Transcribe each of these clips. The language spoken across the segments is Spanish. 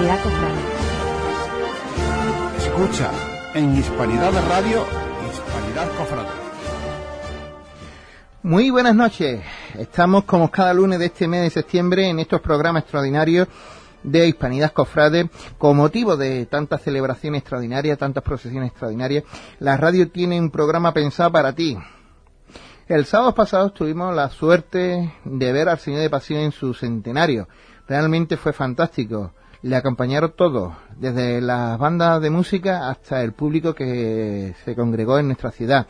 Hispanidad Cofrade. Escucha en Hispanidad de Radio, Hispanidad Cofrade. Muy buenas noches. Estamos como cada lunes de este mes de septiembre en estos programas extraordinarios de Hispanidad Cofrade. Con motivo de tantas celebraciones extraordinarias, tantas procesiones extraordinarias, la radio tiene un programa pensado para ti. El sábado pasado tuvimos la suerte de ver al Señor de Pasión en su centenario. Realmente fue fantástico. Le acompañaron todos, desde las bandas de música hasta el público que se congregó en nuestra ciudad.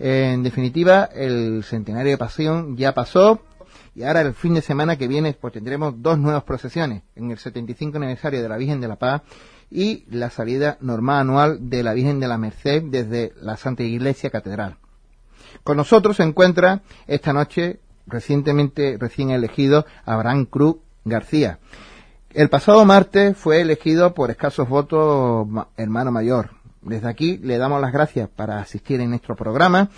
En definitiva, el centenario de Pasión ya pasó y ahora el fin de semana que viene pues tendremos dos nuevas procesiones, en el 75 aniversario de la Virgen de la Paz y la salida normal anual de la Virgen de la Merced desde la Santa Iglesia Catedral. Con nosotros se encuentra esta noche recientemente recién elegido Abraham Cruz García. El pasado martes fue elegido por escasos votos hermano mayor. Desde aquí le damos las gracias para asistir en nuestro programa.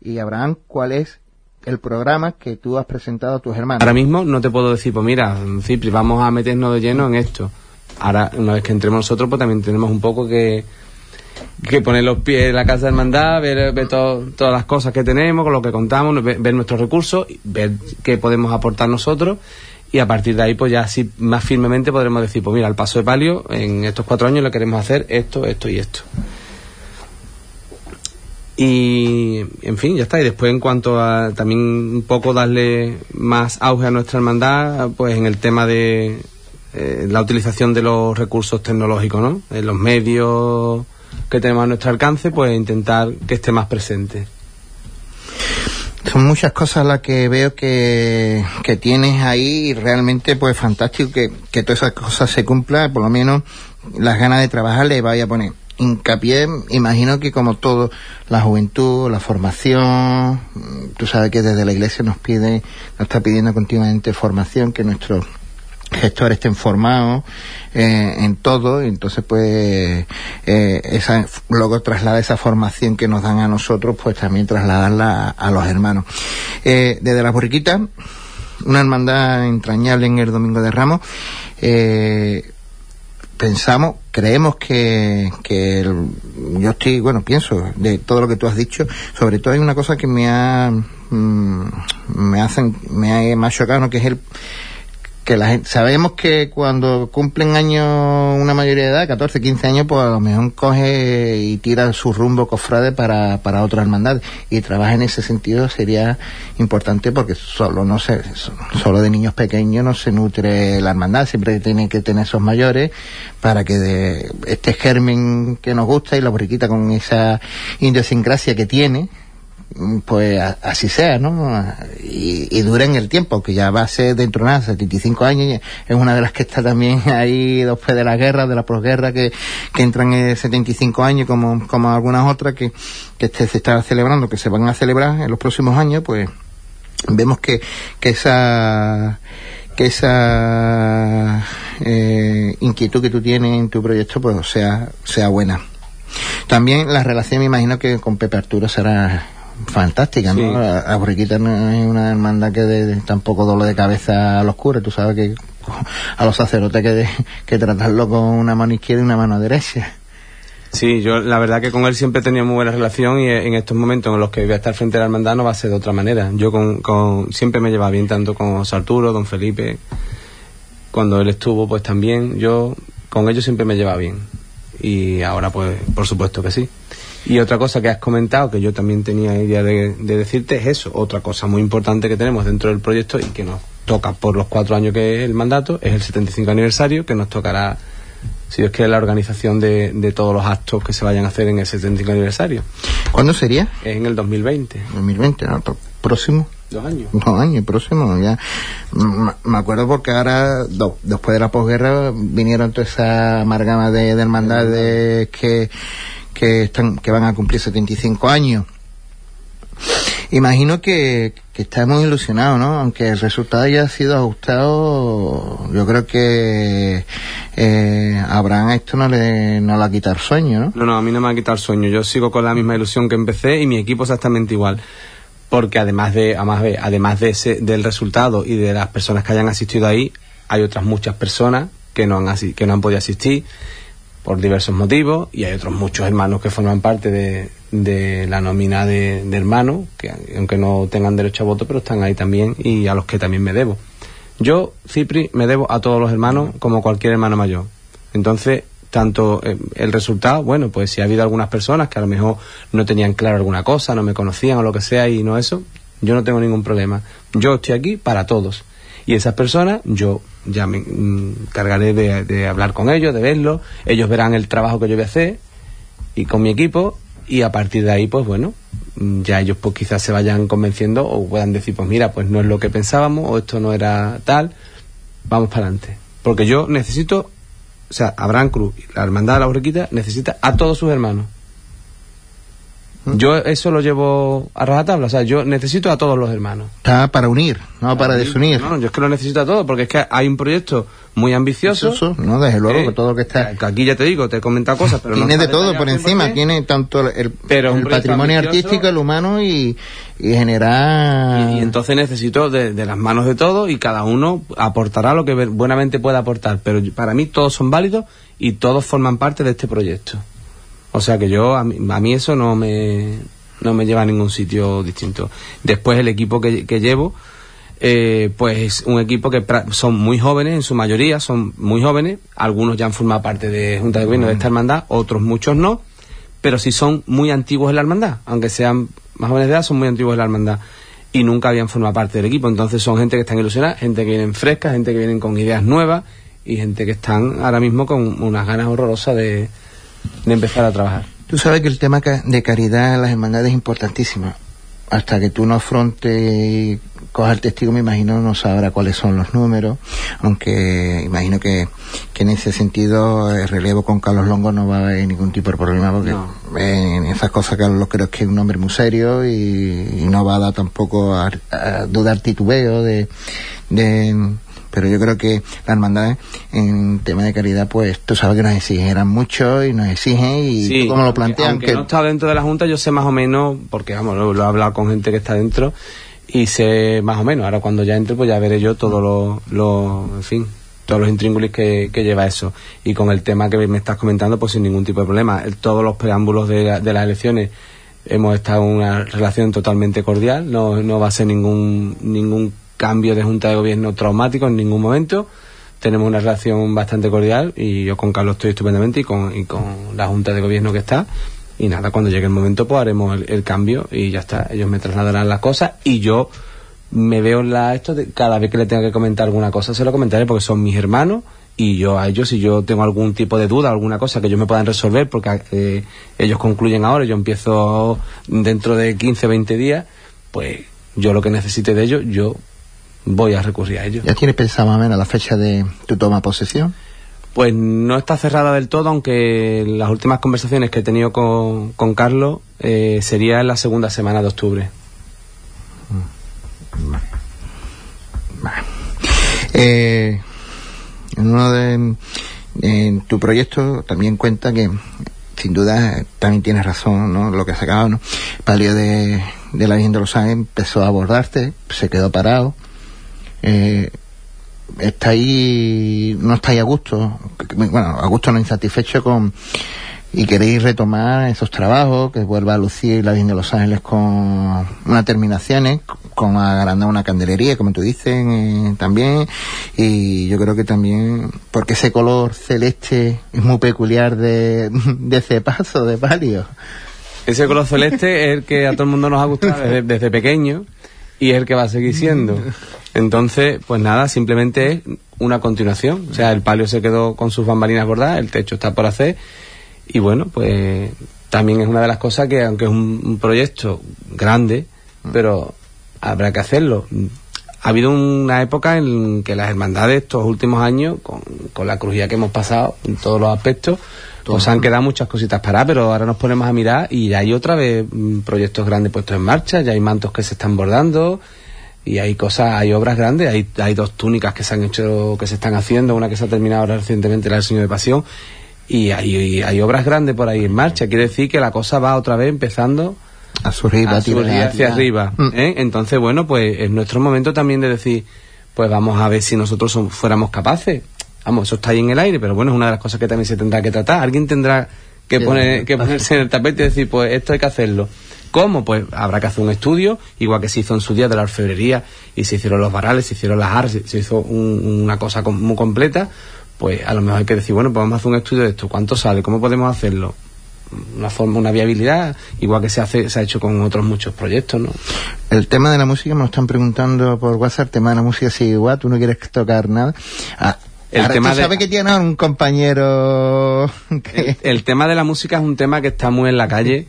Y Abraham, ¿cuál es el programa que tú has presentado a tus hermanos? Ahora mismo no te puedo decir, pues mira, Cipri, vamos a meternos de lleno en esto. Ahora, una vez que entremos nosotros, pues también tenemos un poco que, que poner los pies en la casa de hermandad, ver, ver todas las cosas que tenemos, con lo que contamos, ver, ver nuestros recursos, ver qué podemos aportar nosotros y a partir de ahí pues ya así más firmemente podremos decir pues mira el paso de palio en estos cuatro años le queremos hacer esto esto y esto. Y en fin ya está. Y después en cuanto a también un poco darle más auge a nuestra hermandad pues en el tema de eh, la utilización de los recursos tecnológicos no en los medios que tenemos a nuestro alcance pues intentar que esté más presente son muchas cosas las que veo que, que tienes ahí y realmente pues fantástico que, que todas esas cosas se cumplan, por lo menos las ganas de trabajar le vaya a poner hincapié, imagino que como todo, la juventud, la formación, tú sabes que desde la iglesia nos pide, nos está pidiendo continuamente formación, que nuestros gestores estén formados eh, en todo, y entonces pues eh, esa, luego traslada esa formación que nos dan a nosotros, pues también trasladarla a, los hermanos. Eh, desde la borriquita, una hermandad entrañable en el Domingo de Ramos, eh, pensamos, creemos que, que el, yo estoy, bueno, pienso de todo lo que tú has dicho, sobre todo hay una cosa que me ha, mm, me hacen, me ha, me ha chocado, ¿no? que es el, que la gente, sabemos que cuando cumplen años, una mayoría de edad, 14, 15 años, pues a lo mejor coge y tira su rumbo cofrade para, para otra hermandad. Y trabaja en ese sentido sería importante porque solo no se, solo de niños pequeños no se nutre la hermandad, siempre tienen que tener esos mayores para que de este germen que nos gusta y la borriquita con esa idiosincrasia que tiene, pues así sea, ¿no? Y, y dure en el tiempo, que ya va a ser dentro de nada, 75 años, es una de las que está también ahí después de la guerra, de la posguerra, que, que entran en 75 años, como, como algunas otras que, que este, se está celebrando, que se van a celebrar en los próximos años, pues vemos que, que esa que esa eh, inquietud que tú tienes en tu proyecto pues sea sea buena también la relación me imagino que con Pepe Arturo será fantástica, ¿no? La, la borriquita no es una hermandad que de- tampoco doble de cabeza a los curas, tú sabes que a los sacerdotes que, de- que tratarlo con una mano izquierda y una mano derecha. Sí, yo la verdad que con él siempre tenía muy buena relación y en estos momentos en los que voy a estar frente a la hermandad no va a ser de otra manera. Yo con, con siempre me llevaba bien tanto con José Arturo, don Felipe, cuando él estuvo pues también, yo con ellos siempre me llevaba bien. Y ahora pues por supuesto que sí. Y otra cosa que has comentado, que yo también tenía idea de, de decirte, es eso. Otra cosa muy importante que tenemos dentro del proyecto y que nos toca por los cuatro años que es el mandato, es el 75 aniversario, que nos tocará, si Dios quiere, la organización de, de todos los actos que se vayan a hacer en el 75 aniversario. ¿Cuándo sería? Es en el 2020. 2020, ¿no? Próximo. Dos años. Dos años, próximo, ya. M- Me acuerdo porque ahora, do- después de la posguerra, vinieron toda esa amalgama de, de hermandades que, que, están, que van a cumplir 75 años. Imagino que, que está muy ilusionado, ¿no? Aunque el resultado haya sido ajustado, yo creo que eh, a Abraham esto no le, no le ha quitado sueño, ¿no? No, no, a mí no me ha quitado el sueño. Yo sigo con la misma ilusión que empecé y mi equipo exactamente igual. Porque además de, además de, además de ese, del resultado y de las personas que hayan asistido ahí, hay otras muchas personas que no han, que no han podido asistir por diversos motivos y hay otros muchos hermanos que forman parte de, de la nómina de, hermanos, que aunque no tengan derecho a voto, pero están ahí también y a los que también me debo. Yo, Cipri, me debo a todos los hermanos como cualquier hermano mayor. Entonces, tanto eh, el resultado, bueno, pues si ha habido algunas personas que a lo mejor no tenían claro alguna cosa, no me conocían o lo que sea y no eso, yo no tengo ningún problema. Yo estoy aquí para todos. Y esas personas, yo ya me encargaré de, hablar con ellos, de verlos, ellos verán el trabajo que yo voy a hacer y con mi equipo y a partir de ahí, pues bueno, ya ellos pues quizás se vayan convenciendo o puedan decir, pues mira, pues no es lo que pensábamos o esto no era tal, vamos para adelante. Porque yo necesito, o sea, Abraham Cruz, la Hermandad de la Borriquita, necesita a todos sus hermanos. Yo eso lo llevo a rajatabla, o sea, yo necesito a todos los hermanos. Está para unir, no para, desunir. No, yo es que lo necesito a todos, porque es que hay un proyecto muy ambicioso. no, desde luego, que todo lo que está... aquí ya te digo, te he comentado cosas, pero Tiene de todo por encima, tiene tanto el, patrimonio artístico, el humano y, y generar... Y, entonces necesito de, de, las manos de todos y cada uno aportará lo que buenamente pueda aportar, pero para mí todos son válidos y todos forman parte de este proyecto. O sea que yo, a mí, eso no me, no me lleva a ningún sitio distinto. Después el equipo que, llevo, eh, pues es un equipo que son muy jóvenes, en su mayoría son muy jóvenes, algunos ya han formado parte de Junta de Gobierno de esta hermandad, otros muchos no, pero sí son muy antiguos en la hermandad, aunque sean más jóvenes de edad, son muy antiguos en la hermandad. Y nunca habían formado parte del equipo, entonces son gente que están ilusionada, gente que vienen fresca, gente que vienen con ideas nuevas y gente que están ahora mismo con unas ganas horrorosas de, de empezar a trabajar. Tú sabes que el tema de caridad en las hermandades es importantísimo. Hasta que tú no afrontes y cojas el testigo, me imagino, no sabrá cuáles son los números, aunque imagino que, en ese sentido el relevo con Carlos Longo no va a haber ningún tipo de problema, porque en esas cosas Carlos creo que es un hombre muy serio y, no va a dar tampoco a, dudar titubeo de pero yo creo que las hermandades en tema de caridad pues tú sabes que nos exigen mucho y nos exigen y como lo plantean aunque, no está dentro de la junta yo sé más o menos porque vamos lo, he hablado con gente que está dentro y sé más o menos. Ahora cuando ya entre pues ya veré yo todo lo, lo en fin todos los intríngulis que, lleva eso. Y con el tema que me estás comentando pues sin ningún tipo de problema. Todos los preámbulos de, de las elecciones hemos estado en una relación totalmente cordial. No, no va a ser ningún ningún cambio de junta de gobierno traumático en ningún momento. Tenemos una relación bastante cordial y yo con Carlos estoy estupendamente y con, y con la junta de gobierno que está. Y nada, cuando llegue el momento pues haremos el, cambio y ya está. Ellos me trasladarán las cosas y yo me veo en la esto de, cada vez que le tenga que comentar alguna cosa se lo comentaré porque son mis hermanos y yo a ellos si yo tengo algún tipo de duda alguna cosa que ellos me puedan resolver porque eh, ellos concluyen ahora yo empiezo dentro de 15 20 días pues yo lo que necesite de ellos yo voy a recurrir a ello. ¿Ya tienes pensado más o menos la fecha de tu toma posesión? Pues no está cerrada del todo, aunque las últimas conversaciones que he tenido con, con Carlos eh, sería en la segunda semana de octubre. Mm. Eh, en uno de en tu proyecto también cuenta que sin duda también tienes razón ¿no? lo que has sacado ¿no? palio de, de la Virgen de los Ángeles empezó a abordarte se quedó parado eh, está ahí, no estáis a gusto, bueno, a gusto no insatisfecho con, y queréis retomar esos trabajos, que vuelva a lucir la Virgen de los Ángeles con unas terminaciones, con agrandar una candelería, como tú dices, eh, también, y yo creo que también, porque ese color celeste es muy peculiar de, de ese paso de palio. Ese color celeste es el que a todo el mundo nos ha gustado desde, desde pequeño y es el que va a seguir siendo. Entonces, pues nada, simplemente es una continuación. O sea, el palio se quedó con sus bambalinas bordadas, el techo está por hacer. Y bueno, pues también es una de las cosas que, aunque es un, proyecto grande, pero habrá que hacerlo. Ha habido una época en que las hermandades, estos últimos años, con, con la crujía que hemos pasado en todos los aspectos, pues han quedado muchas cositas para, pero ahora nos ponemos a mirar y ya hay otra vez mm, proyectos grandes puestos en marcha, ya hay mantos que se están bordando, y hay cosas, hay obras grandes, hay, hay dos túnicas que se han hecho, que se están haciendo, una que se ha terminado ahora recientemente, la del Señor de Pasión, y hay, hay obras grandes por ahí en marcha. Quiere decir que la cosa va otra vez empezando a surgir, hacia arriba. ¿eh? Entonces, bueno, pues es nuestro momento también de decir, pues vamos a ver si nosotros fuéramos capaces. Vamos, eso está ahí en el aire, pero bueno, es una de las cosas que también se tendrá que tratar. Alguien tendrá que, poner, que ponerse en el tapete y decir, pues esto hay que hacerlo. ¿Cómo? Pues habrá que hacer un estudio, igual que se hizo en su día de la orfebrería y se hicieron los varales, se hicieron las artes, se hizo una cosa muy completa, pues a lo mejor hay que decir, bueno, pues vamos a hacer un estudio de esto, ¿cuánto sale? ¿Cómo podemos hacerlo? una forma, una viabilidad, igual que se hace, se ha hecho con otros muchos proyectos, ¿no? El tema de la música, me lo están preguntando por WhatsApp, el tema de la música sigue igual, tú no quieres tocar nada. Ah, el tema de... que tiene un compañero el, tema de la música es un tema que está muy en la calle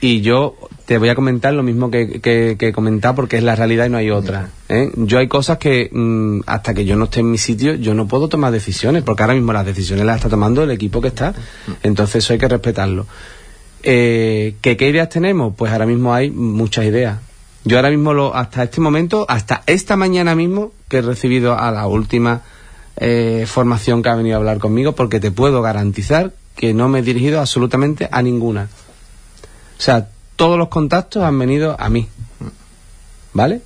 y yo te voy a comentar lo mismo que, que, he comentado porque es la realidad y no hay otra. ¿eh? Yo hay cosas que mm, hasta que yo no esté en mi sitio yo no puedo tomar decisiones porque ahora mismo las decisiones las está tomando el equipo que está. Entonces eso hay que respetarlo. Eh, ¿Qué ideas tenemos? Pues ahora mismo hay muchas ideas. Yo ahora mismo, lo, hasta este momento, hasta esta mañana mismo, que he recibido a la última eh, formación que ha venido a hablar conmigo, porque te puedo garantizar que no me he dirigido absolutamente a ninguna. O sea, todos los contactos han venido a mí. ¿Vale?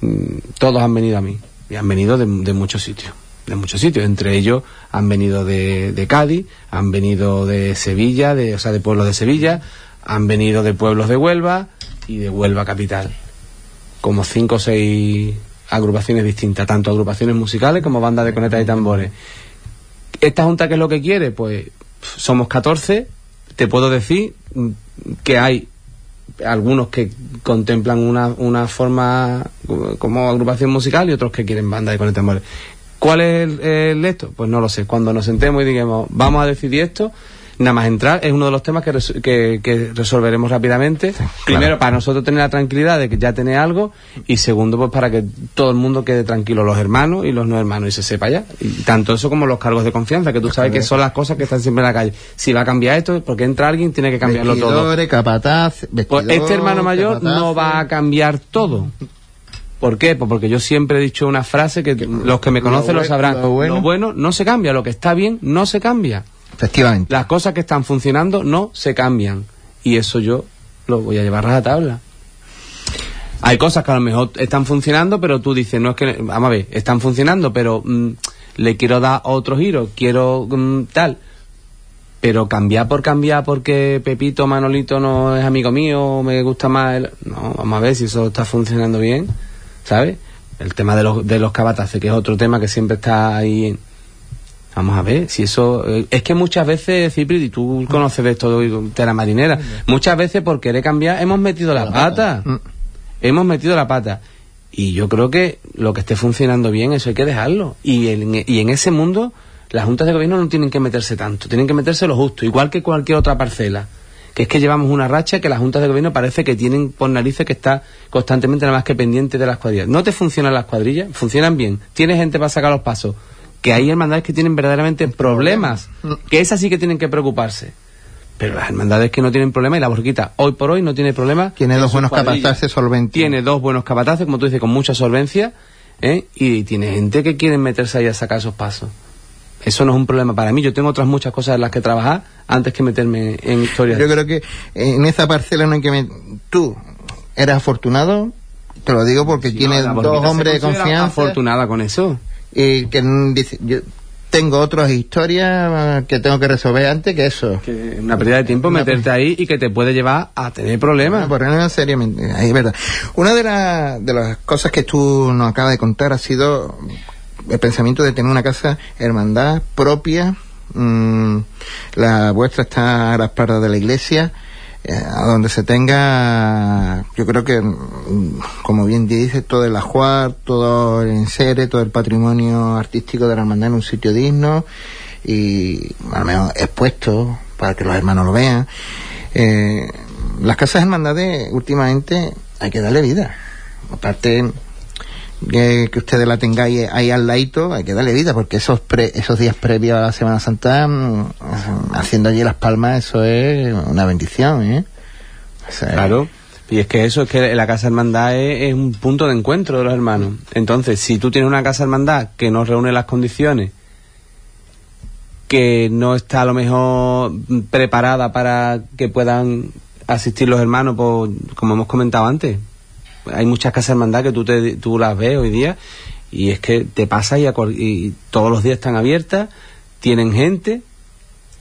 Mm, todos han venido a mí. Y han venido de, muchos sitios. De muchos sitios. Entre ellos han venido de, Cádiz, han venido de Sevilla, de, o sea, de pueblos de Sevilla, han venido de pueblos de Huelva y de Huelva capital. Como cinco o seis agrupaciones distintas, tanto agrupaciones musicales como bandas de conetas y tambores. ¿Esta junta qué es lo que quiere? Pues somos 14, te puedo decir que hay algunos que contemplan una, una forma como agrupación musical y otros que quieren banda de conetas tambores. ¿Cuál es el, esto? Pues no lo sé. Cuando nos sentemos y digamos, vamos a decidir esto, nada más entrar, es uno de los temas que, que, resolveremos rápidamente. Primero, para nosotros tener la tranquilidad de que ya tiene algo, y segundo, pues para que todo el mundo quede tranquilo, los hermanos y los no hermanos, y se sepa ya. Y tanto eso como los cargos de confianza, que tú sabes que son las cosas que están siempre en la calle. Si va a cambiar esto, porque entra alguien, tiene que cambiarlo todo. capataz, pues este hermano mayor no va a cambiar todo. ¿Por qué? Pues porque yo siempre he dicho una frase que los que me conocen lo, sabrán. lo bueno no se cambia, lo que está bien no se cambia. Efectivamente. Las cosas que están funcionando no se cambian. Y eso yo lo voy a llevar a la tabla. Hay cosas que a lo mejor están funcionando, pero tú dices, no es que, vamos a ver, están funcionando, pero mm, le quiero dar otro giro, quiero mm, tal. Pero cambiar por cambiar porque Pepito Manolito no es amigo mío, me gusta más el... No, vamos a ver si eso está funcionando bien, ¿sabes? El tema de los, de los cabataces, que es otro tema que siempre está ahí Vamos a ver, si eso... Eh, es que muchas veces, Cipri, y tú conoces de esto de la marinera, muchas veces por querer cambiar hemos metido la, pata. Mm. Hemos metido la pata. Y yo creo que lo que esté funcionando bien, eso hay que dejarlo. Y en, y en ese mundo, las juntas de gobierno no tienen que meterse tanto, tienen que meterse lo justo, igual que cualquier otra parcela. Que es que llevamos una racha que las juntas de gobierno parece que tienen por narices que está constantemente nada más que pendiente de las cuadrillas. No te funcionan las cuadrillas, funcionan bien. Tienes gente para sacar los pasos que hay hermandades que tienen verdaderamente problemas, que esas sí que tienen que preocuparse. Pero las hermandades que no tienen problema y la borriquita hoy por hoy no tiene problema. Tiene dos buenos capataces solventes. Tiene dos buenos capataces, como tú dices, con mucha solvencia, ¿eh? y tiene gente que quiere meterse ahí a sacar esos pasos. Eso no es un problema para mí. Yo tengo otras muchas cosas en las que trabajar antes que meterme en historias. Yo creo que en esa parcela no hay que me... Tú eres afortunado, te lo digo porque tienes dos hombres de confianza. afortunada con eso y que dice, yo tengo otras historias que tengo que resolver antes que eso. Que una pérdida de tiempo meterte ahí y que te puede llevar a tener problemas. Por seriamente, ahí es verdad. Una de, de las cosas que tú nos acabas de contar ha sido el pensamiento de tener una casa hermandad propia. Mm, la vuestra está a las espaldas de la iglesia a donde se tenga, yo creo que, mm, como bien dice, todo el ajuar, todo el enseres, todo el patrimonio artístico de la hermandad en un sitio digno y al menos expuesto para que los hermanos lo vean. Eh, las casas hermandades últimamente hay que darle vida. Aparte, que, ustedes la tengáis ahí al ladito, hay que darle vida, porque esos esos días previos a la Semana Santa, mm, haciendo allí las palmas, eso es una bendición, ¿eh? claro. Y es que eso es que la casa hermandad es, un punto de encuentro de los hermanos. Entonces, si tú tienes una casa hermandad que no reúne las condiciones, que no está a lo mejor preparada para que puedan asistir los hermanos, pues, como hemos comentado antes, hay muchas casas hermandad que tú, te, tú las ves hoy día Y es que te pasa y, y todos los días están abiertas, tienen gente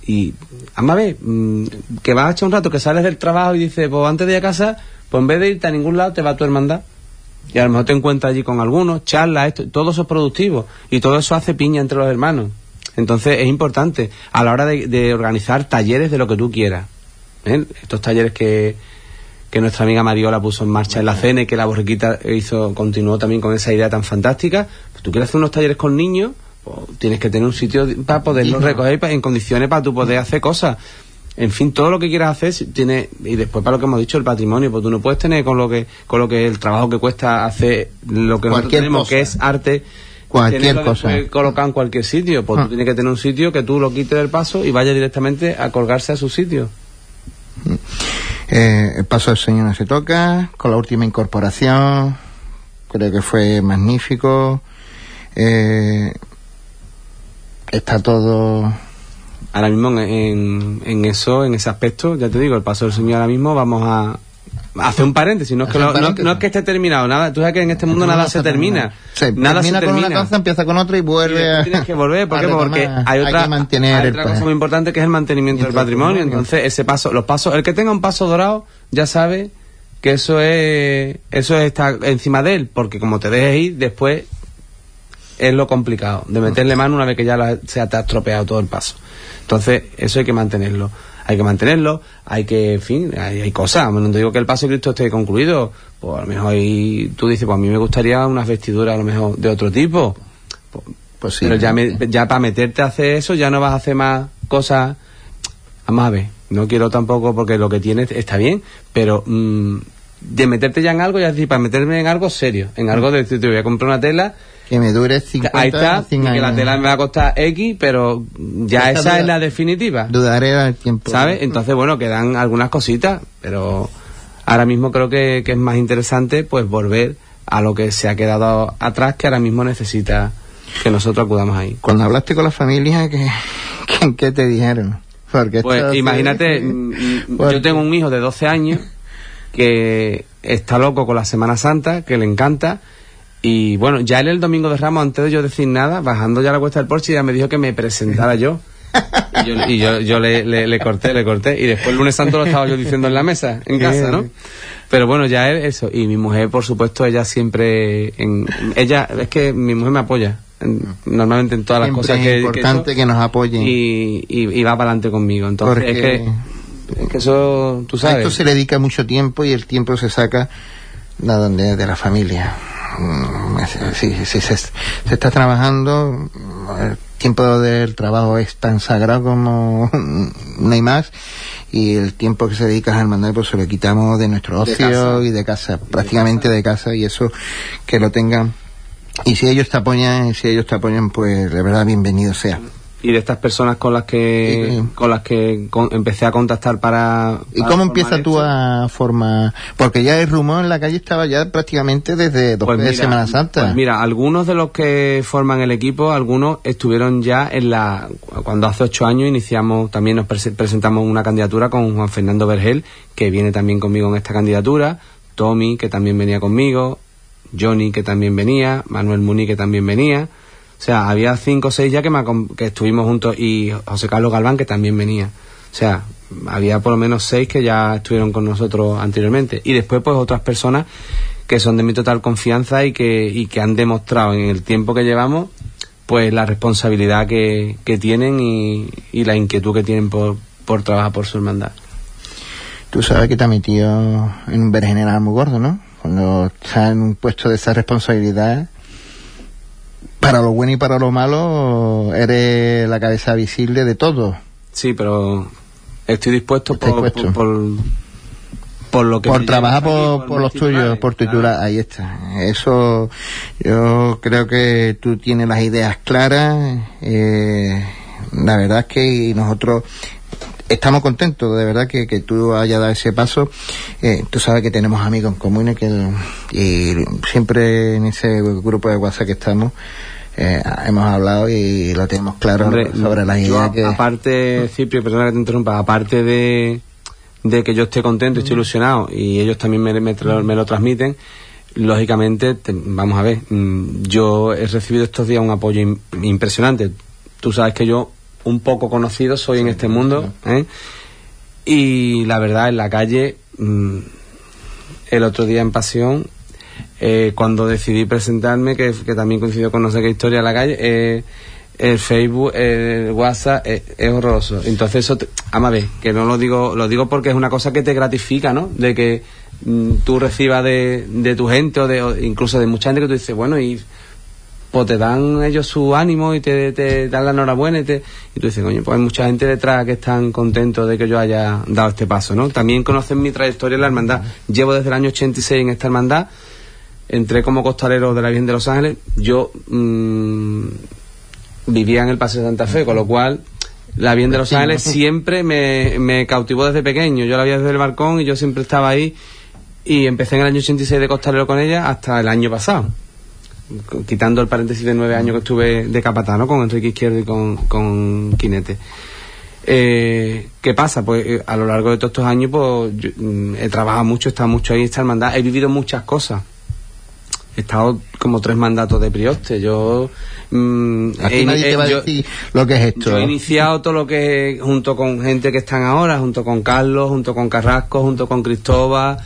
y, a ver, mm, que vas a echar un rato, que sales del trabajo y dices, pues antes de ir a casa, pues en vez de irte a ningún lado, te va a tu hermandad. Y a lo mejor te encuentras allí con algunos, charlas, esto, todo eso es productivo. Y todo eso hace piña entre los hermanos. Entonces es importante a la hora de, organizar talleres de lo que tú quieras. ¿eh? Estos talleres que, que nuestra amiga Mariola puso en marcha en la cena y que la borriquita hizo, continuó también con esa idea tan fantástica. Pues tú quieres hacer unos talleres con niños, pues tienes que tener un sitio para poderlos recoger en condiciones para tú poder hacer cosas. En fin, todo lo que quieras hacer tiene y después para lo que hemos dicho el patrimonio, pues tú no puedes tener con lo que con lo que el trabajo que cuesta hacer lo que nosotros tenemos que es arte cualquier cosa colocar en cualquier sitio, pues tú ah. tienes que tener un sitio que tú lo quites del paso y vaya directamente a colgarse a su sitio. Mm. Eh, el paso del Señor no se toca, con la última incorporación, creo que fue magnífico. Eh, está todo ahora mismo en, en, eso, en ese aspecto, ya te digo, el paso del Señor ahora mismo vamos a, hacer un paréntesis, no es, que no, es que esté terminado, nada, tú sabes que en este mundo nada se termina. nada termina se con una cosa, empieza con otra y vuelve. Tienes que volver, ¿por qué? Porque hay otra, hay otra cosa muy importante que es el mantenimiento del patrimonio, entonces ese paso, los pasos, el que tenga un paso dorado ya sabe que eso es, eso está encima de él, porque como te dejes ir, después es lo complicado, de meterle mano una vez que ya se te ha estropeado todo el paso. Entonces, eso hay que mantenerlo. Hay que mantenerlo, hay que, en fin, hay, cosas. No te digo que el paso de Cristo esté concluido. Pues a lo mejor ahí tú dices, pues a mí me gustaría unas vestiduras a lo mejor de otro tipo. Pues, pues sí. Pero ya, ya para meterte a hacer eso ya no vas a hacer más cosas. Vamos a ver, no quiero tampoco porque lo que tienes está bien, pero mm, de meterte ya en algo, ya decir, para meterme en algo serio, en algo de te voy a comprar una tela que me dure 50 Ahí está, y que la tela me va a costar X, pero ya esa, es la definitiva. Dudaré el tiempo. ¿Sabes? Entonces, bueno, quedan algunas cositas, pero ahora mismo creo que, es más interesante pues volver a lo que se ha quedado atrás, que ahora mismo necesita que nosotros acudamos ahí. Cuando hablaste con la familia, ¿qué, qué, te dijeron? Porque pues imagínate, mm, mm, yo tengo un hijo de 12 años que está loco con la Semana Santa, que le encanta, y bueno, ya él el domingo de Ramos, antes de yo decir nada, bajando ya la cuesta del Porsche, ya me dijo que me presentara yo. Y yo, yo, le, le, corté, le corté. Y después el lunes santo lo estaba yo diciendo en la mesa, en casa, ¿no? Pero bueno, ya él, eso. Y mi mujer, por supuesto, ella siempre. En, ella, es que mi mujer me apoya. normalmente en todas las cosas que. Es importante que, nos apoyen. Y, y, va para adelante conmigo. Entonces, es que. Es que eso, tú sabes. A esto se le dedica mucho tiempo y el tiempo se saca de, de la familia. Mm, si, se, está trabajando, el tiempo del trabajo es tan sagrado como no hay más. Y el tiempo que se dedica al mandar pues se lo quitamos de nuestro ocio y de casa, prácticamente de casa y eso que lo tengan. Y si ellos te apoyan, si ellos te apoyan pues de verdad bienvenido sea y de estas personas con las que con las que empecé a contactar para, ¿Y cómo empieza tú a formar? Porque ya el rumor en la calle estaba ya prácticamente desde dos pues de Semana Santa. Pues mira, algunos de los que forman el equipo, algunos estuvieron ya en la cuando hace ocho años iniciamos, también nos presentamos una candidatura con Juan Fernando Vergel, que viene también conmigo en esta candidatura, Tommy, que también venía conmigo, Johnny, que también venía, Manuel Muni, que también venía sea, había cinco o seis ya que, estuvimos juntos y José Carlos Galván que también venía. O sea, había por lo menos seis que ya estuvieron con nosotros anteriormente. Y después pues otras personas que son de mi total confianza y que, han demostrado en el tiempo que llevamos pues la responsabilidad que, tienen y, la inquietud que tienen por, por trabajar por su hermandad. Tú sabes que te ha metido en un ver general muy gordo, ¿no? Cuando estás en un puesto de esa responsabilidad para lo bueno y para lo malo eres la cabeza visible de todo. Sí, pero estoy dispuesto por, por, lo que... Por trabajar por, los tuyos, por tu titular, ahí está. Eso, yo creo que tú tienes las ideas claras. Eh, la verdad es que nosotros estamos contentos de verdad que, que tú hayas dado ese paso. Eh, tú sabes que tenemos amigos en común que, y siempre en ese grupo de WhatsApp que estamos eh, hemos hablado y lo tenemos claro sobre las ideas que... Aparte, Ciprio, perdona que te interrumpa, aparte de, de que yo esté contento, estoy ilusionado y ellos también me, me, lo, transmiten, lógicamente, vamos a ver, mm, yo he recibido estos días un apoyo impresionante. Tú sabes que yo, un poco conocido, soy en este mundo, ¿eh? y la verdad, en la calle, mm, el otro día en Pasión, eh, cuando decidí presentarme, que, también coincidió con no sé qué historia en la calle, eh, el Facebook, el WhatsApp es, horroroso. Entonces eso, te, ama ver, que no lo digo, lo digo porque es una cosa que te gratifica, ¿no? De que mm, tú recibas de, de, tu gente o, de, incluso de mucha gente que tú dices, bueno, y pues te dan ellos su ánimo y te, te dan la enhorabuena y, te, y tú dices, coño, pues hay mucha gente detrás que están contentos de que yo haya dado este paso, ¿no? También conocen mi trayectoria en la hermandad. Llevo desde el año 86 en esta hermandad, entré como costalero de la Virgen de los Ángeles, yo... Mmm, vivía en el Paseo de Santa Fe, con lo cual la bien de Los Ángeles siempre me, me cautivó desde pequeño. Yo la vi desde el balcón y yo siempre estaba ahí y empecé en el año 86 de costalero con ella hasta el año pasado. Quitando el paréntesis de nueve años que estuve de capatano con Enrique Izquierdo y con, con Quinete. Eh, ¿Qué pasa? Pues eh, a lo largo de todos estos años pues, mm, he trabajado mucho, he estado mucho ahí esta hermandad, he vivido muchas cosas he estado como tres mandatos de Prioste. Yo. Mm, Aquí nadie te va a decir lo que es esto. Yo he iniciado todo lo que junto con gente que están ahora, junto con Carlos, junto con Carrasco, junto con Cristóbal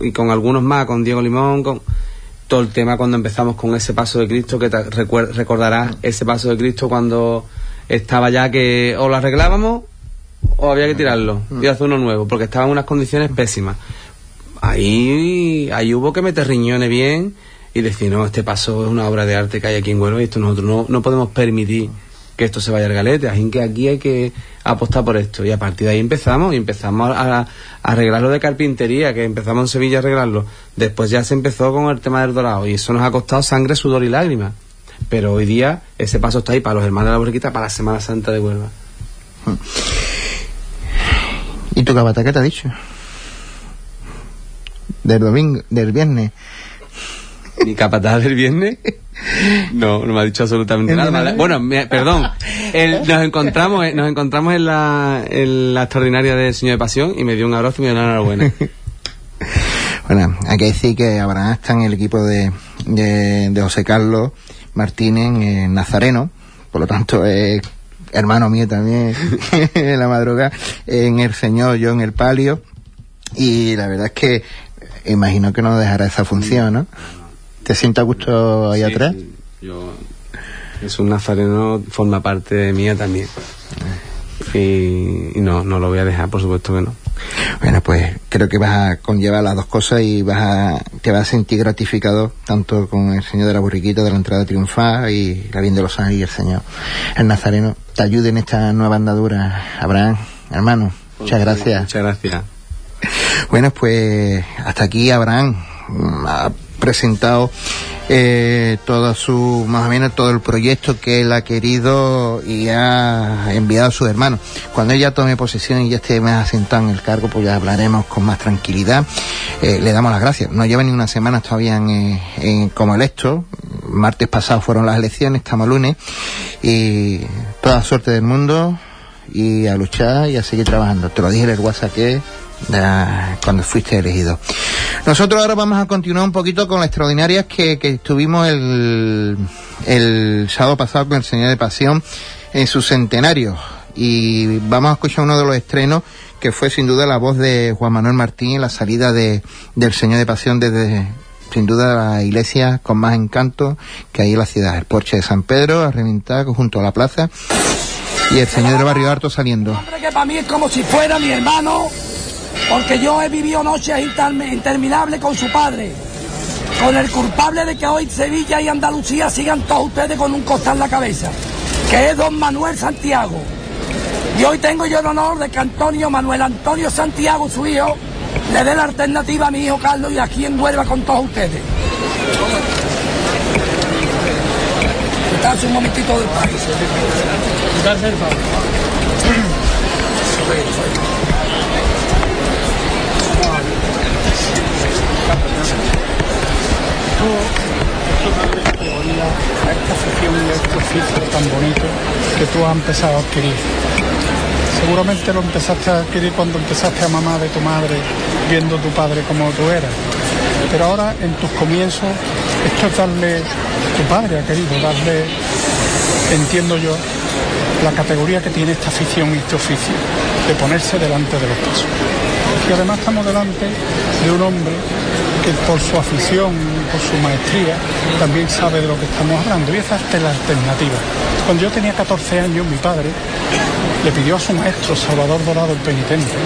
y con algunos más, con Diego Limón, con todo el tema cuando empezamos con ese paso de Cristo, que te recordarás ese paso de Cristo cuando estaba ya que o lo arreglábamos o había que tirarlo y hacer uno nuevo, porque estaba en unas condiciones pésimas ahí, ahí hubo que meter riñones bien y decir, no, este paso es una obra de arte que hay aquí en Huelva y esto nosotros no, no podemos permitir que esto se vaya al galete, así que aquí hay que apostar por esto. Y a partir de ahí empezamos y empezamos a, arreglarlo de carpintería, que empezamos en Sevilla a arreglarlo. Después ya se empezó con el tema del dorado y eso nos ha costado sangre, sudor y lágrimas. Pero hoy día ese paso está ahí para los hermanos de la Borriquita para la Semana Santa de Huelva. ¿Y tu cabata qué te ha dicho? Del domingo, del viernes. ¿Mi capataz del viernes? No, no me ha dicho absolutamente nada. Bueno, perdón. nos encontramos, nos encontramos en la, en la extraordinaria del Señor de Pasión y me dio un abrazo y me dio una enhorabuena. bueno, hay que decir que Abraham está en el equipo de, de, José Carlos Martínez Nazareno, por lo tanto es hermano mío también en la madrugada, en el Señor, yo en el palio. Y la verdad es que imagino que no dejará esa función, ¿no? ¿Te sientes a gusto ahí atrás? yo, es un nazareno, forma parte de mía también. Y, no, no lo voy a dejar, por supuesto que no. Bueno, pues creo que vas a conllevar las dos cosas y vas a, te vas a sentir gratificado tanto con el Señor de la Burriquita de la entrada triunfal y la bien de los ángeles y el Señor. El Nazareno te ayude en esta nueva andadura. Abraham, hermano, muchas gracias. Muchas gracias. Bueno, pues hasta aquí Abraham mm, ha presentado eh, todo su, más o menos todo el proyecto que él ha querido y ha enviado a sus hermanos. Cuando ella tome posesión y ya esté más asentado en el cargo, pues ya hablaremos con más tranquilidad. Eh, le damos las gracias. No lleva ni una semana todavía en, como electo. Martes pasado fueron las elecciones, estamos lunes. Y toda suerte del mundo y a luchar y a seguir trabajando. Te lo dije en el WhatsApp que cuando fuiste elegido. Nosotros ahora vamos a continuar un poquito con las extraordinarias que, que tuvimos el, el sábado pasado con el Señor de Pasión en su centenario. Y vamos a escuchar uno de los estrenos que fue sin duda la voz de Juan Manuel Martín en la salida de, del Señor de Pasión desde sin duda la iglesia con más encanto que hay en la ciudad. El porche de San Pedro, a junto a la plaza y el Señor del Barrio Harto saliendo. Hombre, que para mí es como si fuera mi hermano porque yo he vivido noches interminables con su padre, con el culpable de que hoy Sevilla y Andalucía sigan todos ustedes con un costal en la cabeza, que es don Manuel Santiago. Y hoy tengo yo el honor de que Antonio Manuel Antonio Santiago, su hijo, le dé la alternativa a mi hijo Carlos y aquí en Huelva con todos ustedes. un momentito del país. a esta afición y a este oficio tan bonito que tú has empezado a adquirir. Seguramente lo empezaste a adquirir cuando empezaste a mamar de tu madre, viendo tu padre como tú eras. Pero ahora en tus comienzos, esto es darle, tu padre ha querido darle, entiendo yo, la categoría que tiene esta afición y este oficio, de ponerse delante de los pasos. Y además estamos delante de un hombre que por su afición, por su maestría, también sabe de lo que estamos hablando. Y esa es la alternativa. Cuando yo tenía 14 años, mi padre le pidió a su maestro, Salvador Dorado, el penitente,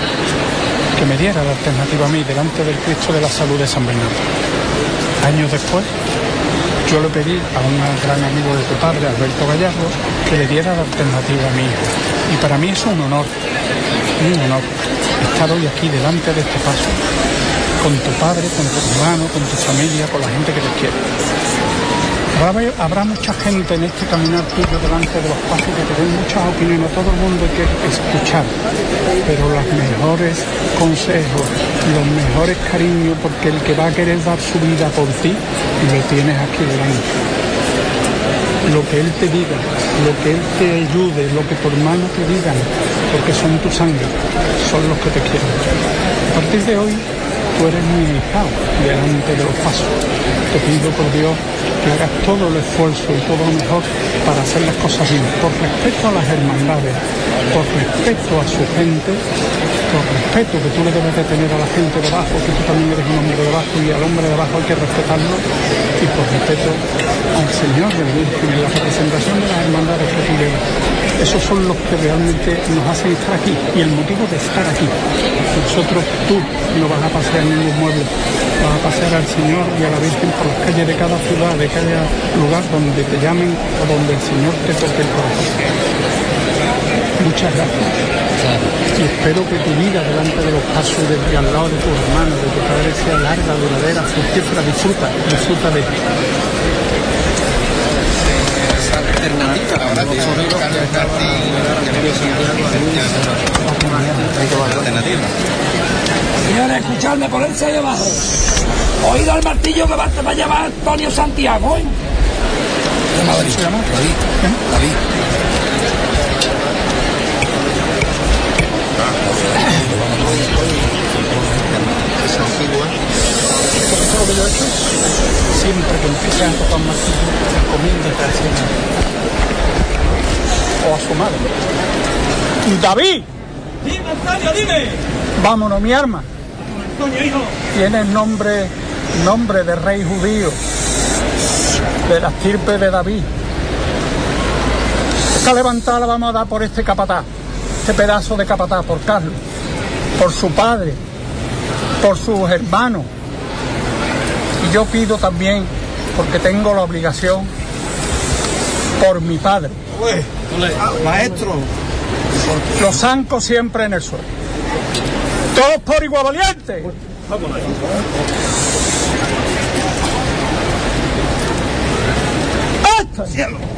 que me diera la alternativa a mí delante del Cristo de la Salud de San Bernardo. Años después, yo le pedí a un gran amigo de tu padre, Alberto Gallardo, que le diera la alternativa a hijo. Y para mí es un honor, un honor, estar hoy aquí delante de este paso, con tu padre, con tu hermano, con tu familia, con la gente que te quiere. Habrá, habrá, mucha gente en este caminar tuyo delante de los pasos que te den muchas opiniones, todo el mundo hay que escuchar, pero los mejores consejos, los mejores cariños, porque el que va a querer dar su vida por ti, lo tienes aquí delante. Lo que Él te diga, lo que Él te ayude, lo que tu hermano te digan, porque son tu sangre, son los que te quieren. A partir de hoy, tú eres mi hijado delante de los pasos. Te pido por Dios que hagas todo el esfuerzo y todo lo mejor para hacer las cosas bien, por respeto a las hermandades, por respeto a su gente, por respeto que tú le debes de tener a la gente de abajo, que tú también eres un hombre de abajo y al hombre de abajo hay que respetarlo, y por respeto al Señor del Virgen, la representación de las hermandades que tú llevas. Esos son los que realmente nos hacen estar aquí y el motivo de estar aquí. Nosotros, tú, no vas a pasear ningún mueble, vas a pasear al Señor y a la Virgen por las calles de cada ciudad, de cada lugar donde te llamen o donde el Señor te toque el corazón. Muchas gracias. Y espero que tu vida delante de los pasos de, al lado de tu hermano, de tu padre, sea larga, duradera, fructífera. Disfruta, disfruta de ti. Señores, escuchadme, ponerse ahí abajo. Oído al martillo que va, te va a llevar Antonio Santiago, ¿eh? David. David. Esto siempre que empiece a tocar encomiéndate al Señor. O a su madre. David, Dime, Antonio, dime. vámonos, mi arma. Antonio, hijo. Tiene nombre, nombre de rey judío, de la estirpe de David. Esta levantada la vamos a dar por este capataz, este pedazo de capataz, por Carlos, por su padre, por sus hermanos. Y yo pido también, porque tengo la obligación, por mi padre. Maestro. Los zancos siempre en el suelo. Todos por igual valiente. ¡Hasta! Cielo.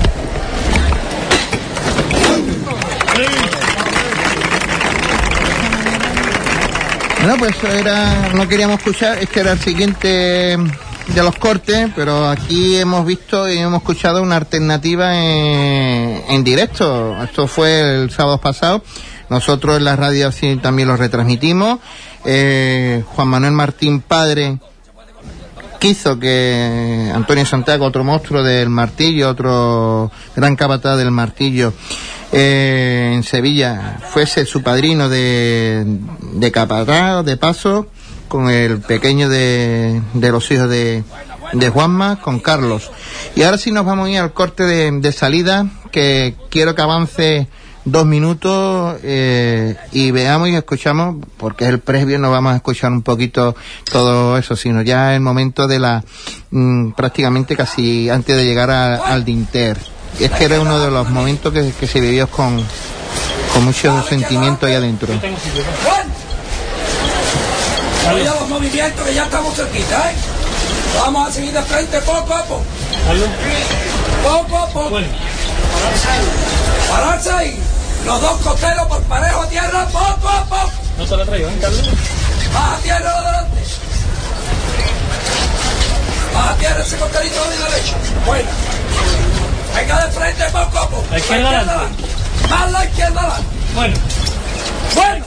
Bueno, pues era, no queríamos escuchar, este era el siguiente de los cortes, pero aquí hemos visto y hemos escuchado una alternativa en, en directo. Esto fue el sábado pasado. Nosotros en la radio sí también lo retransmitimos. Eh, Juan Manuel Martín Padre quiso que Antonio Santiago, otro monstruo del martillo, otro gran capataz del martillo, eh, en Sevilla, fuese su padrino de, de capataz, de paso, con el pequeño de, de los hijos de, de Juanma, con Carlos. Y ahora sí nos vamos a ir al corte de, de salida, que quiero que avance dos minutos eh, y veamos y escuchamos, porque es el previo, no vamos a escuchar un poquito todo eso, sino ya el momento de la, mm, prácticamente casi antes de llegar al Dinter. Es que era uno de los momentos que, que se vivió con, con mucho sentimiento ahí adentro. Oye los movimientos que ya estamos cerquita, ¿eh? Vamos a seguir de frente poco a poco. Poco a poco. Pararse ahí. Los dos costeros por parejo a tierra, poco a poco. No te lo traigo, ¿eh, Carlos? Más a tierra adelante. Más a tierra ese costerito de la derecha. Buena. Venga de frente poco a poco. La izquierda adelante. Más la izquierda adelante. Bueno. Bueno,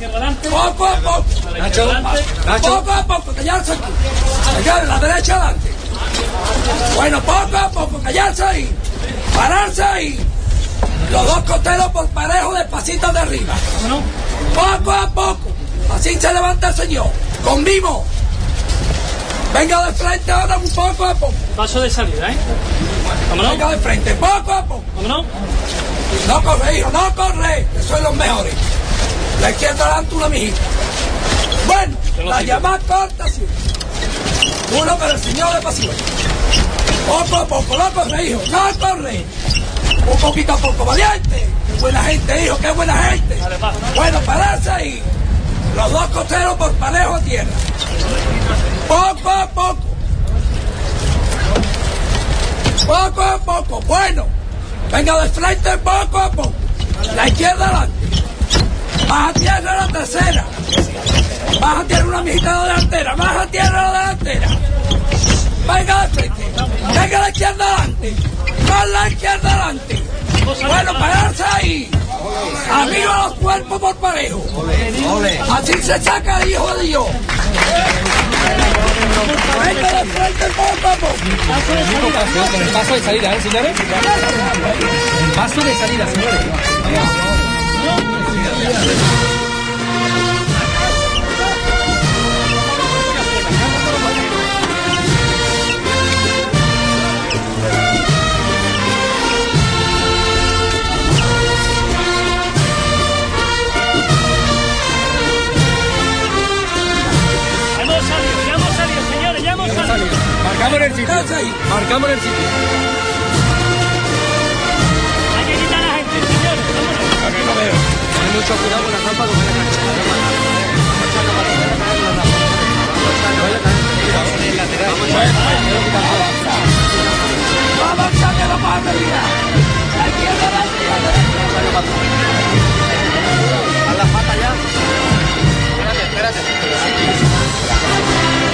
poco a poco. Nacho, Poco a poco, callarse aquí. La derecha adelante. Bueno, poco a poco, callarse ahí. Pararse ahí. Los dos costeros por parejo despacito de arriba. Poco a poco. Así se levanta el señor. Con mimo. Venga de frente ahora un poco a poco. Paso de salida, ¿eh? Vámonos. Venga de frente, poco a poco. Vámonos. No corre, hijo, no corre, que soy los mejores. La izquierda adelante una mijita. Bueno, la llamada corta sí. Uno para el señor de pasión. Poco a poco, no corre, hijo, no corre. Un poquito a poco, valiente. Qué buena gente, hijo, qué buena gente. Bueno, pararse ahí. Los dos costeros por parejo a tierra. Poco a poco. Poco a poco. Bueno. Venga de frente poco a poco. La izquierda adelante. Baja tierra la tercera. Baja tierra una mijita la delantera. Baja tierra la delantera. Venga de frente. Venga la izquierda adelante. Más la izquierda adelante. Bueno, pararse ahí. Arriba los cuerpos por parejo. Así se saca el hijo de Dios. Venga de frente. Con el paso de salida, ¿eh, señores? El paso de salida, señores. Marcamos el sitio. Quédate ahí. Marcamos en el sitio. Hay que quitar a la gente, señores. Vámonos. Ten mucho cuidado con la trampa la cancha. Vamos a que lo mate, mira. La izquierda adelante. la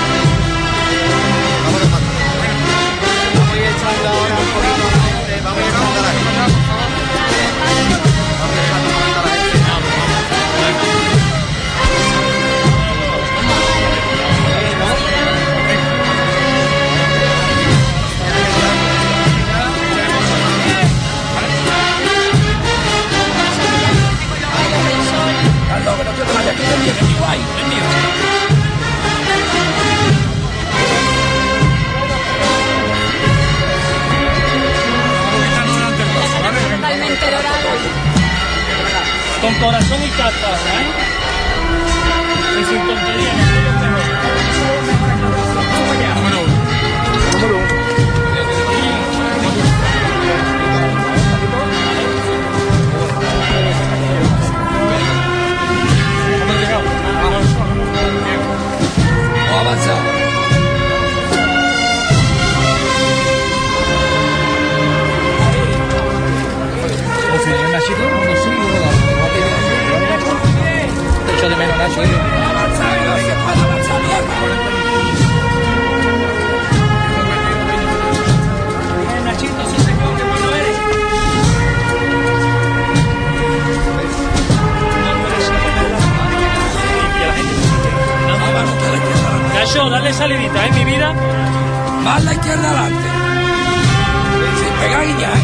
derecha. Carlos, que no te vayas, que te viene, mío, ahí, el mío. Con corazón y carta, ¿eh? Y sin tonterías, salidita, ¿eh? Mi vida. Más la izquierda adelante. Sin pegar guiñar.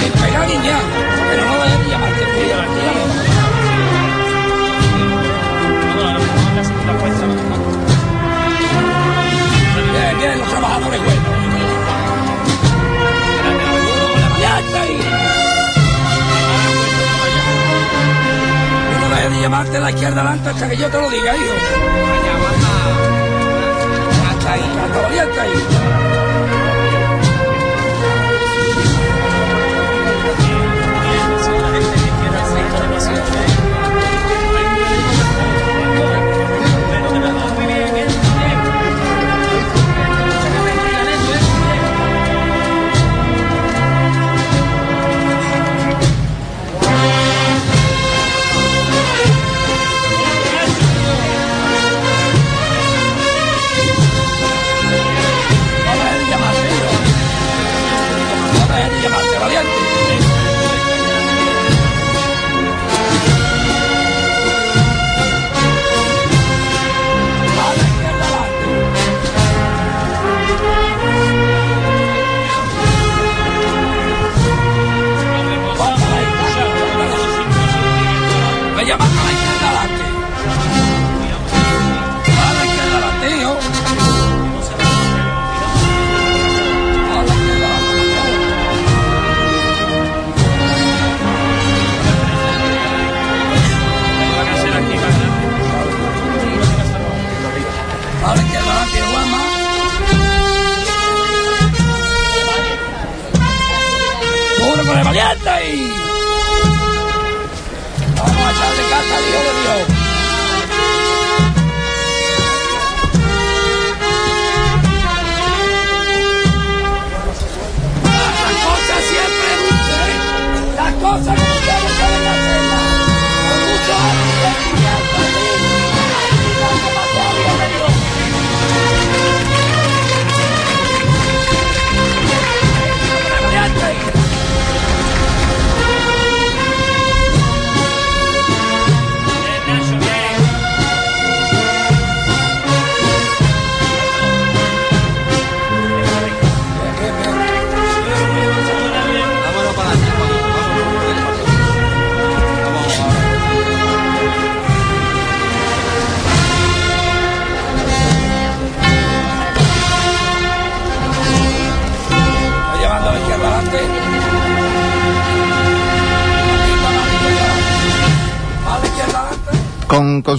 Sin pegar guiñar. Pero no debes llamarte. Bien, bien, los trabajadores buenos. Ya está ahí. No dejes de llamarte a la izquierda adelante hasta que yo te lo diga, hijo. Ahí, hasta valiente ahí.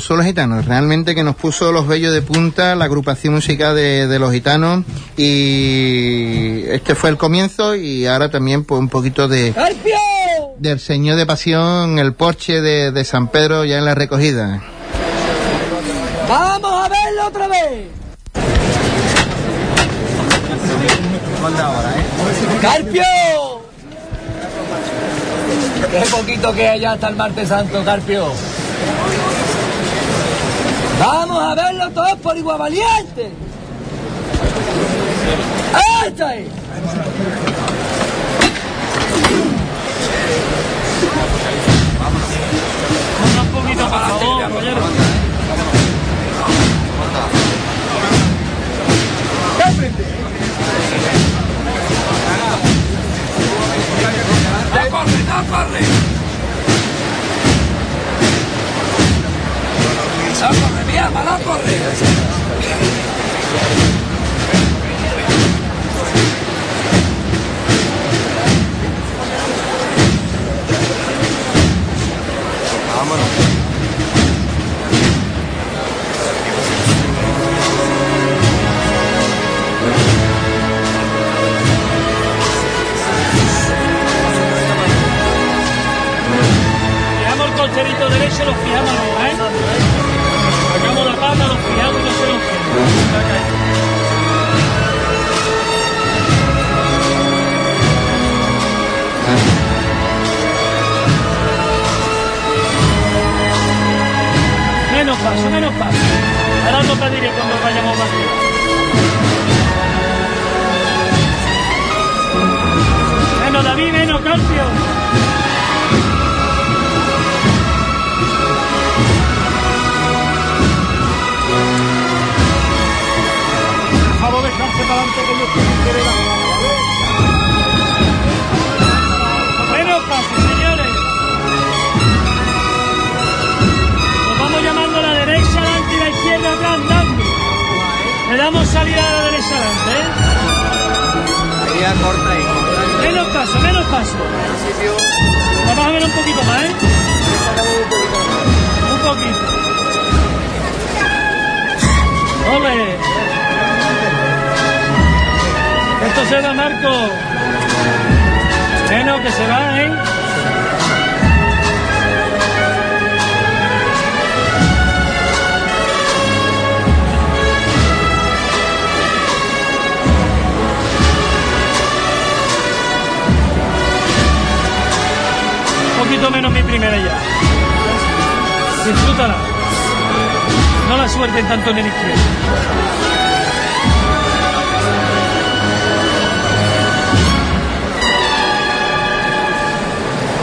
Con Consuelo Gitano, realmente que nos puso los vellos de punta la agrupación musical de, de los gitanos y este fue el comienzo y ahora también pues un poquito de del Señor de Pasión, el porche de, de San Pedro ya en la recogida. ¡Vamos a verlo otra vez! ¡Carpio! Qué poquito que allá hasta el martes santo, Carpio. Vamos a verlo todos por igual valiente. ¡Esta es! Un poquito. ¡No corre, corre! Esto se da, Marco. Menos que se va, ¿eh? Un poquito menos mi primera ya. Disfrútala. No la suelten tanto en el izquierdo.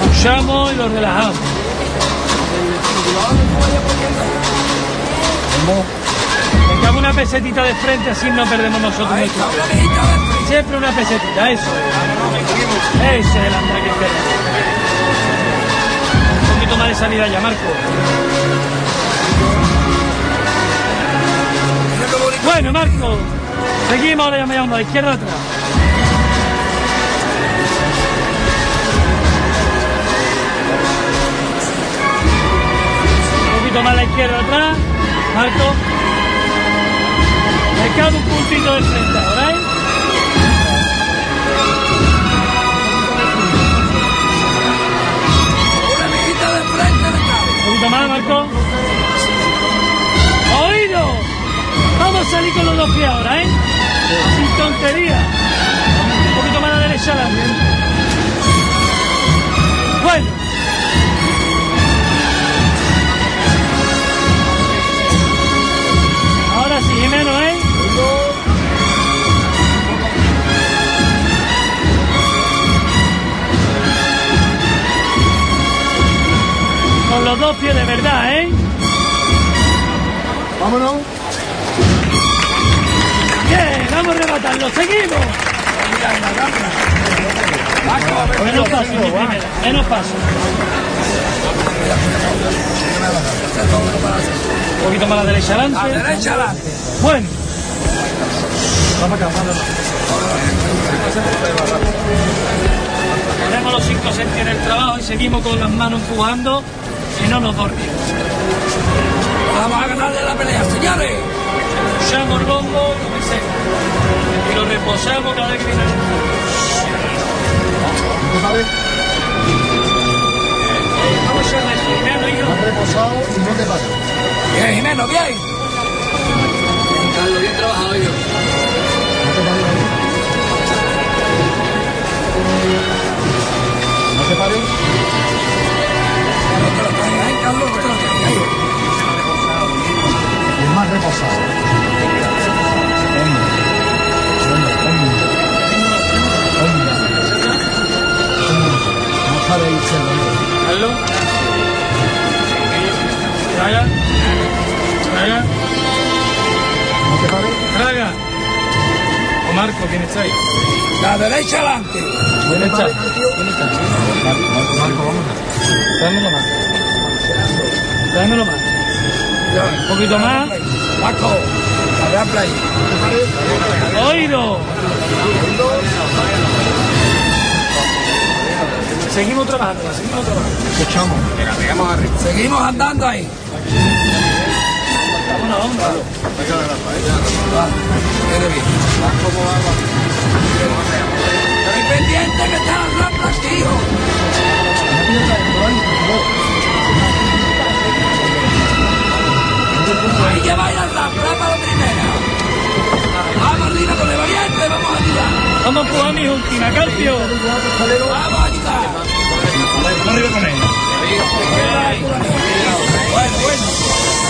Pushamos y lo relajamos. Tengamos una pesetita de frente, así no perdemos nosotros nuestro. Siempre una pesetita, eso es. Ese es el andar que queremos. Un poquito más de salida ya, Marco. Bueno, Marco, seguimos ahora llamando a la izquierda atrás. Un poquito más a la izquierda atrás, Marco. Marcado un puntito de frente ahora, clave. Un poquito más, Marco. Los pies ahora, ¿eh? Sin tontería. Un poquito más a la derecha adelante. Bueno. Ahora sí, menos, ¿eh? Con los dos pies de verdad, ¿eh? Vámonos. Vamos a rematarlo, seguimos. Menos paso, menos paso. Un poquito más a la derecha A adelante. derecha adelante. Bueno. Ponemos los cinco sentidos en el trabajo y seguimos con las manos empujando y no nos dormimos. Vamos a ganarle la pelea, señores. Usamos el bombo. Y lo reposamos cada vez que viene. Vamos a primero, hijo. Has reposado y no te paras. Bien, Jimeno, bien. Carlos, bien trabajado yo. No te ahí. No te pares. No te lo traigas, ¿eh, Carlos? No te lo traigas. es más reposado. Marco, ¿quién está ahí? La derecha adelante. ¿Quién está? ¿Quién está? Marco, vamos. Tráemelo más. Tráemelo más. Un poquito más. Paco, a ver play. Oído. Seguimos trabajando, seguimos trabajando. Escuchamos. Seguimos andando ahí. Onda. Quede bien. Estoy pendiente que están las para la primera. Vamos arriba con el valiente, vamos a ayudar. Vamos a empujar mi última, Carpio. Vamos a ayudar. Arriba con él. Bueno, bueno.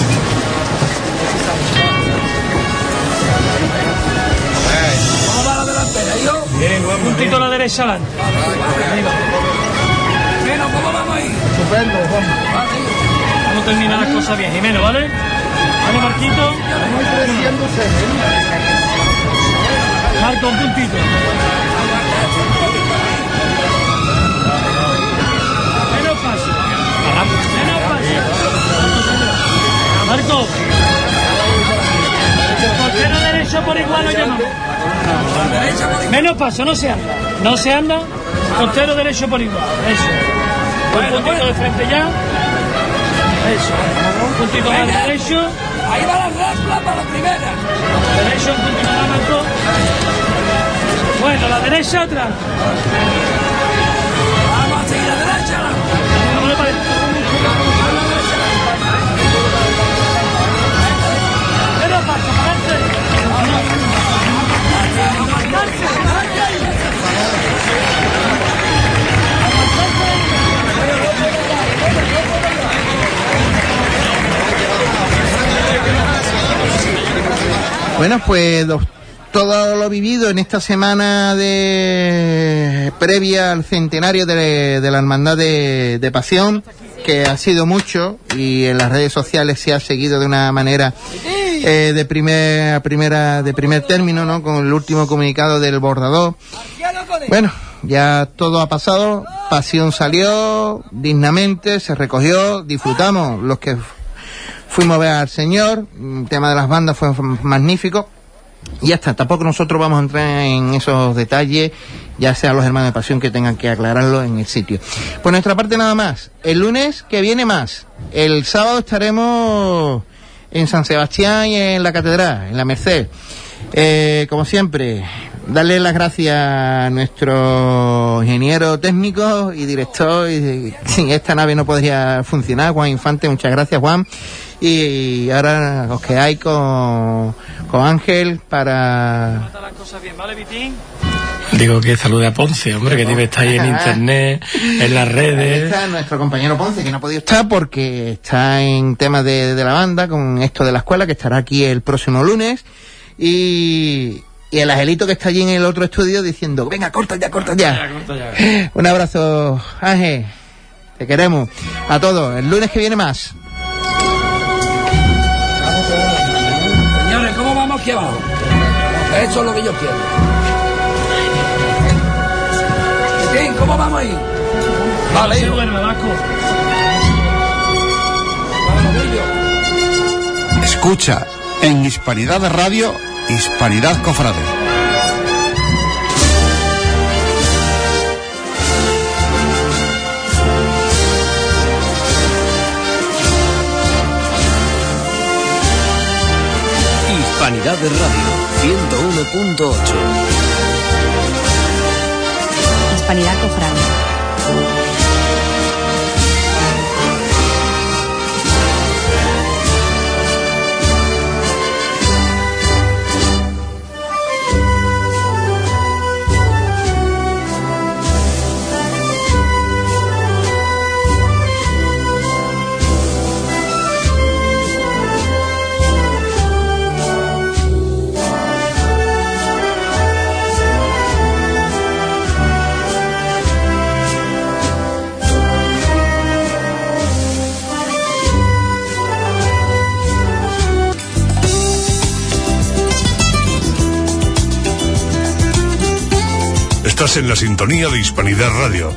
Vamos. Dame la cámara, vamos a ayudar a los compañeros. Vamos a empujar. Vamos a ayudar a los compañeros. Bueno, menos paso. Agáchalo de la rodilla. Menos paso. Bueno, bueno, me calmo. ¿Cómo va la delantera? Puntito a la derecha adelante. Bueno, ¿cómo vamos ahí? Estupendo, vamos. Vamos a terminar las cosas bien. Jimeno, ¿vale? Vale, Marquito. Marco, un puntito. Menos paso. Menos paso. Marco. Portero derecho por igual lo llamamos. Menos paso, no se anda. No se anda. Portero derecho por igual. Eso. Un puntito de frente ya. Eso. Un puntito más derecho. Ahí va la rampla para la primera. Derecho, un puntito más Marco. Bueno, la derecha atrás. Bueno, pues todo lo vivido en esta semana de previa al centenario de, de la Hermandad de, de Pasión, que ha sido mucho y en las redes sociales se ha seguido de una manera eh, de primer, primera, de primer término, ¿no? Con el último comunicado del bordador. Bueno, ya todo ha pasado, Pasión salió dignamente, se recogió, disfrutamos los que fuimos a ver al Señor, el tema de las bandas fue magnífico. Y ya está, tampoco nosotros vamos a entrar en esos detalles, ya sea los hermanos de pasión que tengan que aclararlo en el sitio. Por nuestra parte nada más, el lunes que viene más, el sábado estaremos en San Sebastián y en la Catedral, en la Merced. Eh, como siempre, darle las gracias a nuestro ingeniero técnico y director. Y, sin esta nave no podría funcionar. Juan Infante, muchas gracias, Juan. Y ahora os quedáis con, con Ángel para. Digo que salude a Ponce, hombre, que debe estar ahí en internet, en las redes. Está nuestro compañero Ponce, que no ha podido estar porque está en temas de, de la banda, con esto de la escuela, que estará aquí el próximo lunes. Y, y el Angelito que está allí en el otro estudio diciendo, venga, corta ya, corta ya. Un abrazo, Ángel. Te queremos. A todos. El lunes que viene más. Aquí abajo? Eso es lo que yo quiero. Bien, ¿cómo vamos ahí? Vale, hijo. Escucha en Hispanidad de Radio, Hispanidad Cofrade. Hispanidad de Radio 101.8. Hispanidad Cofrade. Estás en la sintonía de Hispanidad Radio.